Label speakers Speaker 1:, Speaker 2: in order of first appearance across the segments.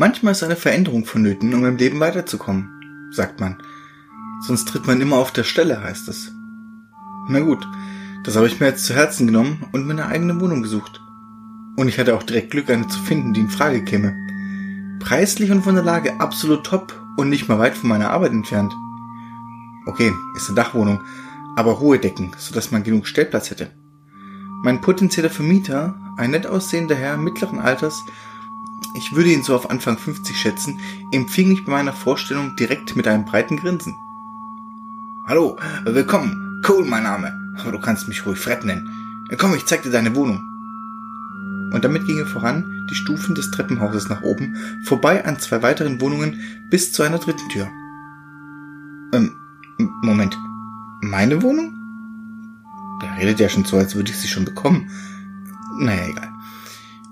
Speaker 1: Manchmal ist eine Veränderung vonnöten, um im Leben weiterzukommen, sagt man. Sonst tritt man immer auf der Stelle, heißt es. Na gut, das habe ich mir jetzt zu Herzen genommen und mir eine eigene Wohnung gesucht. Und ich hatte auch direkt Glück, eine zu finden, die in Frage käme. Preislich und von der Lage absolut top und nicht mal weit von meiner Arbeit entfernt. Okay, ist eine Dachwohnung, aber hohe Decken, sodass man genug Stellplatz hätte. Mein potenzieller Vermieter, ein nett aussehender Herr mittleren Alters, ich würde ihn so auf Anfang 50 schätzen, empfing mich bei meiner Vorstellung direkt mit einem breiten Grinsen. Hallo, willkommen, Cole mein Name, aber du kannst mich ruhig Fred nennen. Komm, ich zeig dir deine Wohnung. Und damit ging er voran die Stufen des Treppenhauses nach oben, vorbei an zwei weiteren Wohnungen bis zu einer dritten Tür. Ähm, Moment. Meine Wohnung? Der redet ja schon so, als würde ich sie schon bekommen. Naja, egal.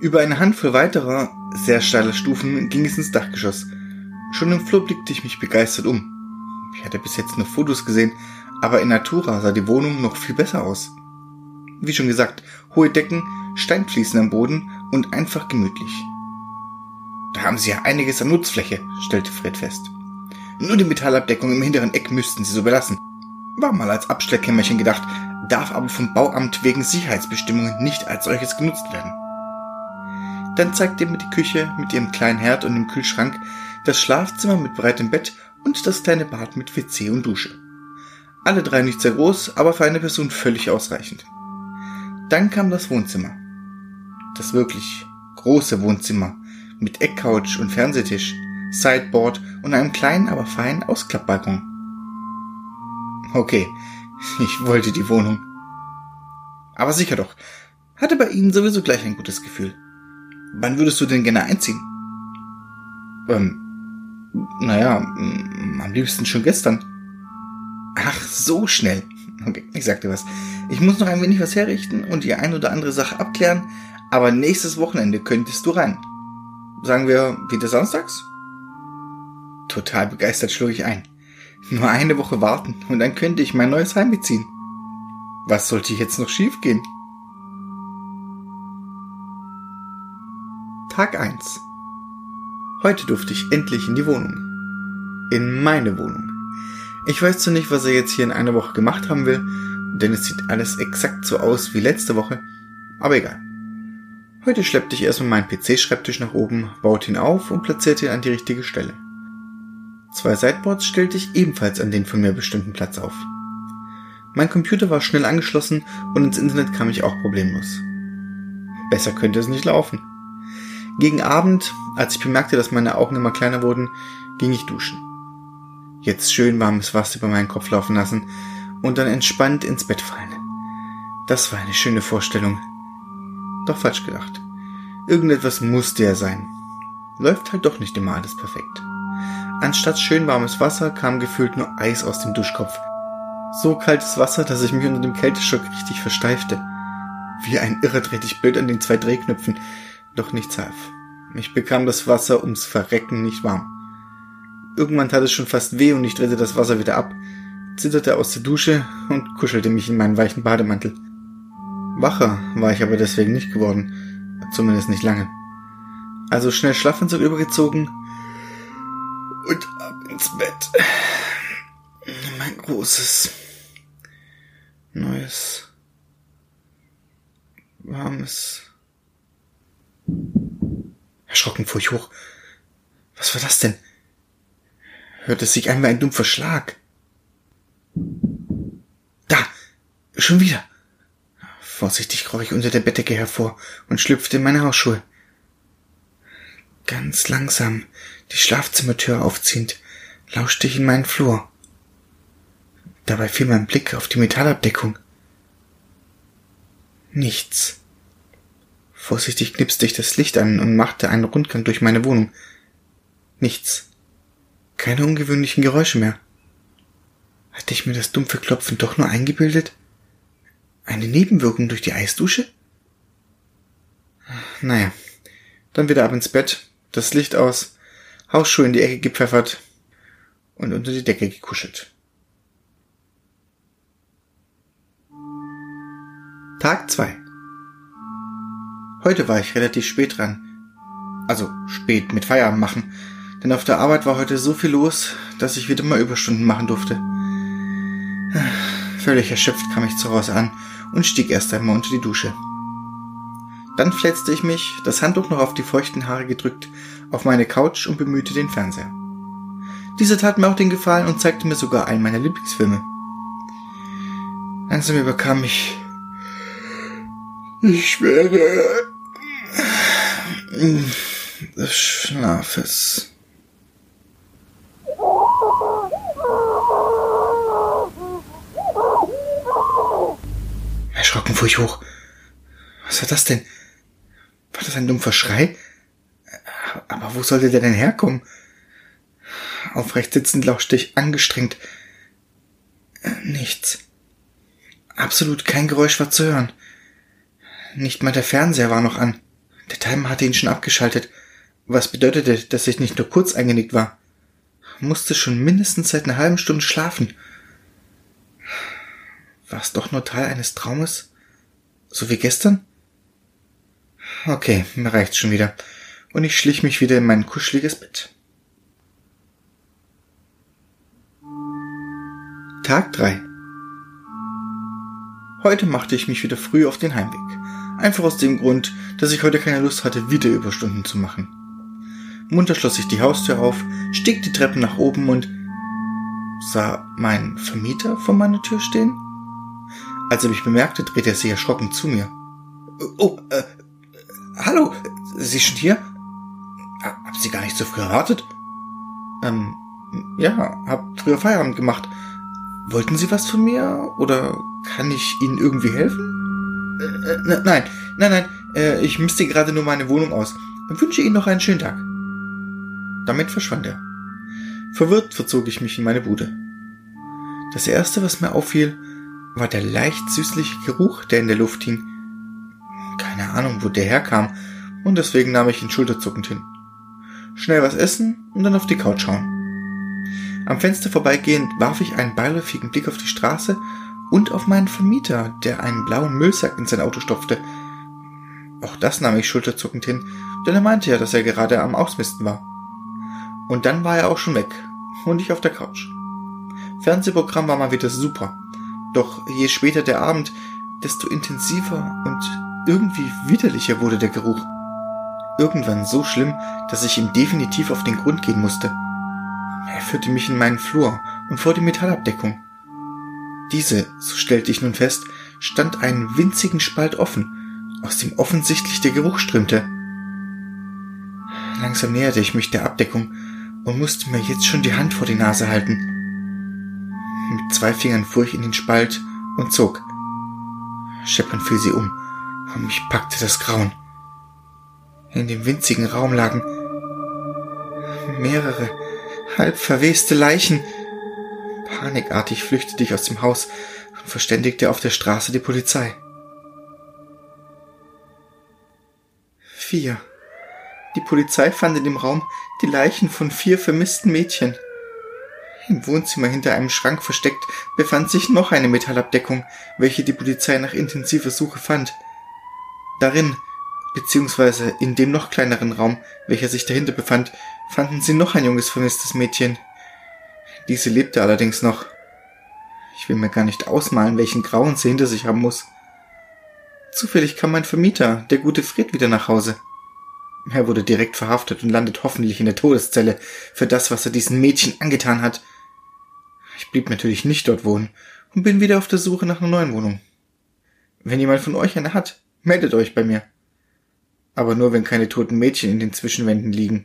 Speaker 1: Über eine Handvoll weiterer, sehr steiler Stufen ging es ins Dachgeschoss. Schon im Flur blickte ich mich begeistert um. Ich hatte bis jetzt nur Fotos gesehen, aber in Natura sah die Wohnung noch viel besser aus. Wie schon gesagt, hohe Decken, Steinfliesen am Boden und einfach gemütlich. Da haben Sie ja einiges an Nutzfläche, stellte Fred fest. Nur die Metallabdeckung im hinteren Eck müssten Sie so belassen. War mal als Abstellkämmerchen gedacht, darf aber vom Bauamt wegen Sicherheitsbestimmungen nicht als solches genutzt werden. Dann zeigte er mir die Küche mit ihrem kleinen Herd und dem Kühlschrank, das Schlafzimmer mit breitem Bett und das kleine Bad mit WC und Dusche. Alle drei nicht sehr groß, aber für eine Person völlig ausreichend. Dann kam das Wohnzimmer. Das wirklich große Wohnzimmer mit Eckcouch und Fernsehtisch, Sideboard und einem kleinen, aber feinen Ausklappbalkon. Okay, ich wollte die Wohnung. Aber sicher doch, hatte bei Ihnen sowieso gleich ein gutes Gefühl. Wann würdest du denn gerne einziehen? Ähm, naja, am liebsten schon gestern. Ach, so schnell. Okay, ich sagte was. Ich muss noch ein wenig was herrichten und die ein oder andere Sache abklären, aber nächstes Wochenende könntest du rein. Sagen wir wieder samstags? Total begeistert schlug ich ein. Nur eine Woche warten und dann könnte ich mein neues Heim beziehen. Was sollte jetzt noch schiefgehen? Tag 1 Heute durfte ich endlich in die Wohnung. In meine Wohnung. Ich weiß zwar nicht, was er jetzt hier in einer Woche gemacht haben will, denn es sieht alles exakt so aus wie letzte Woche, aber egal. Heute schleppte ich erstmal meinen PC-Schreibtisch nach oben, baute ihn auf und platzierte ihn an die richtige Stelle. Zwei Sideboards stellte ich ebenfalls an den von mir bestimmten Platz auf. Mein Computer war schnell angeschlossen und ins Internet kam ich auch problemlos. Besser könnte es nicht laufen. Gegen Abend, als ich bemerkte, dass meine Augen immer kleiner wurden, ging ich duschen. Jetzt schön warmes Wasser über meinen Kopf laufen lassen und dann entspannt ins Bett fallen. Das war eine schöne Vorstellung. Doch falsch gedacht. Irgendetwas musste ja sein. Läuft halt doch nicht immer alles perfekt. Anstatt schön warmes Wasser kam gefühlt nur Eis aus dem Duschkopf. So kaltes Wasser, dass ich mich unter dem Kälteschock richtig versteifte. Wie ein Irrer drehte ich Bild an den zwei Drehknöpfen, doch nichts half. Ich bekam das Wasser ums Verrecken nicht warm. Irgendwann tat es schon fast weh und ich drehte das Wasser wieder ab, zitterte aus der Dusche und kuschelte mich in meinen weichen Bademantel. Wacher war ich aber deswegen nicht geworden, zumindest nicht lange. Also schnell Schlafanzug übergezogen und ab ins Bett. Mein großes, neues, warmes Erschrocken fuhr ich hoch. Was war das denn? Hörte es sich wie ein dumpfer Schlag. Da! Schon wieder! Vorsichtig kroch ich unter der Bettdecke hervor und schlüpfte in meine Hausschuhe. Ganz langsam, die Schlafzimmertür aufziehend, lauschte ich in meinen Flur. Dabei fiel mein Blick auf die Metallabdeckung. Nichts. Vorsichtig knipste ich das Licht an und machte einen Rundgang durch meine Wohnung. Nichts. Keine ungewöhnlichen Geräusche mehr. Hatte ich mir das dumpfe Klopfen doch nur eingebildet? Eine Nebenwirkung durch die Eisdusche? Naja, dann wieder ab ins Bett, das Licht aus, Hausschuhe in die Ecke gepfeffert und unter die Decke gekuschelt. Tag zwei. Heute war ich relativ spät dran. Also spät mit Feierabend machen. Denn auf der Arbeit war heute so viel los, dass ich wieder mal Überstunden machen durfte. Völlig erschöpft kam ich zu Hause an und stieg erst einmal unter die Dusche. Dann fletzte ich mich, das Handtuch noch auf die feuchten Haare gedrückt, auf meine Couch und bemühte den Fernseher. Dieser tat mir auch den Gefallen und zeigte mir sogar einen meiner Lieblingsfilme. Langsam überkam mich ich schwere des Schlafes. Erschrocken fuhr ich hoch. Was war das denn? War das ein dumpfer Schrei? Aber wo sollte der denn herkommen? Aufrecht sitzend lauschte ich angestrengt. Nichts. Absolut kein Geräusch war zu hören. Nicht mal der Fernseher war noch an. Der Timer hatte ihn schon abgeschaltet, was bedeutete, dass ich nicht nur kurz eingenickt war. Musste schon mindestens seit einer halben Stunde schlafen. War es doch nur Teil eines Traumes? So wie gestern? Okay, mir reicht's schon wieder. Und ich schlich mich wieder in mein kuscheliges Bett. Tag 3 Heute machte ich mich wieder früh auf den Heimweg. Einfach aus dem Grund, dass ich heute keine Lust hatte, wieder Überstunden zu machen. Munter schloss ich die Haustür auf, stieg die Treppen nach oben und sah meinen Vermieter vor meiner Tür stehen. Als er mich bemerkte, drehte er sich erschrocken zu mir. Oh, äh, hallo, Sie schon hier? Hab Sie gar nicht so früh erwartet? Ähm, ja, hab früher Feierabend gemacht. Wollten Sie was von mir? Oder kann ich Ihnen irgendwie helfen? Äh, äh, nein, nein, nein, äh, ich misste gerade nur meine Wohnung aus und wünsche Ihnen noch einen schönen Tag. Damit verschwand er. Verwirrt verzog ich mich in meine Bude. Das erste, was mir auffiel, war der leicht süßliche Geruch, der in der Luft hing. Keine Ahnung, wo der herkam, und deswegen nahm ich ihn schulterzuckend hin. Schnell was essen und dann auf die Couch schauen. Am Fenster vorbeigehend warf ich einen beiläufigen Blick auf die Straße und auf meinen Vermieter, der einen blauen Müllsack in sein Auto stopfte. Auch das nahm ich schulterzuckend hin, denn er meinte ja, dass er gerade am Ausmisten war. Und dann war er auch schon weg und ich auf der Couch. Fernsehprogramm war mal wieder super. Doch je später der Abend, desto intensiver und irgendwie widerlicher wurde der Geruch. Irgendwann so schlimm, dass ich ihm definitiv auf den Grund gehen musste. Er führte mich in meinen Flur und vor die Metallabdeckung. Diese, so stellte ich nun fest, stand einen winzigen Spalt offen, aus dem offensichtlich der Geruch strömte. Langsam näherte ich mich der Abdeckung und musste mir jetzt schon die Hand vor die Nase halten. Mit zwei Fingern fuhr ich in den Spalt und zog. Scheppernd fiel sie um und mich packte das Grauen. In dem winzigen Raum lagen mehrere halb verweste Leichen, Panikartig flüchtete ich aus dem Haus und verständigte auf der Straße die Polizei. Vier. Die Polizei fand in dem Raum die Leichen von vier vermissten Mädchen. Im Wohnzimmer hinter einem Schrank versteckt befand sich noch eine Metallabdeckung, welche die Polizei nach intensiver Suche fand. Darin, beziehungsweise in dem noch kleineren Raum, welcher sich dahinter befand, fanden sie noch ein junges vermisstes Mädchen. Diese lebte allerdings noch. Ich will mir gar nicht ausmalen, welchen Grauen sie hinter sich haben muss. Zufällig kam mein Vermieter, der gute Fred, wieder nach Hause. Er wurde direkt verhaftet und landet hoffentlich in der Todeszelle für das, was er diesen Mädchen angetan hat. Ich blieb natürlich nicht dort wohnen und bin wieder auf der Suche nach einer neuen Wohnung. Wenn jemand von euch eine hat, meldet euch bei mir. Aber nur, wenn keine toten Mädchen in den Zwischenwänden liegen.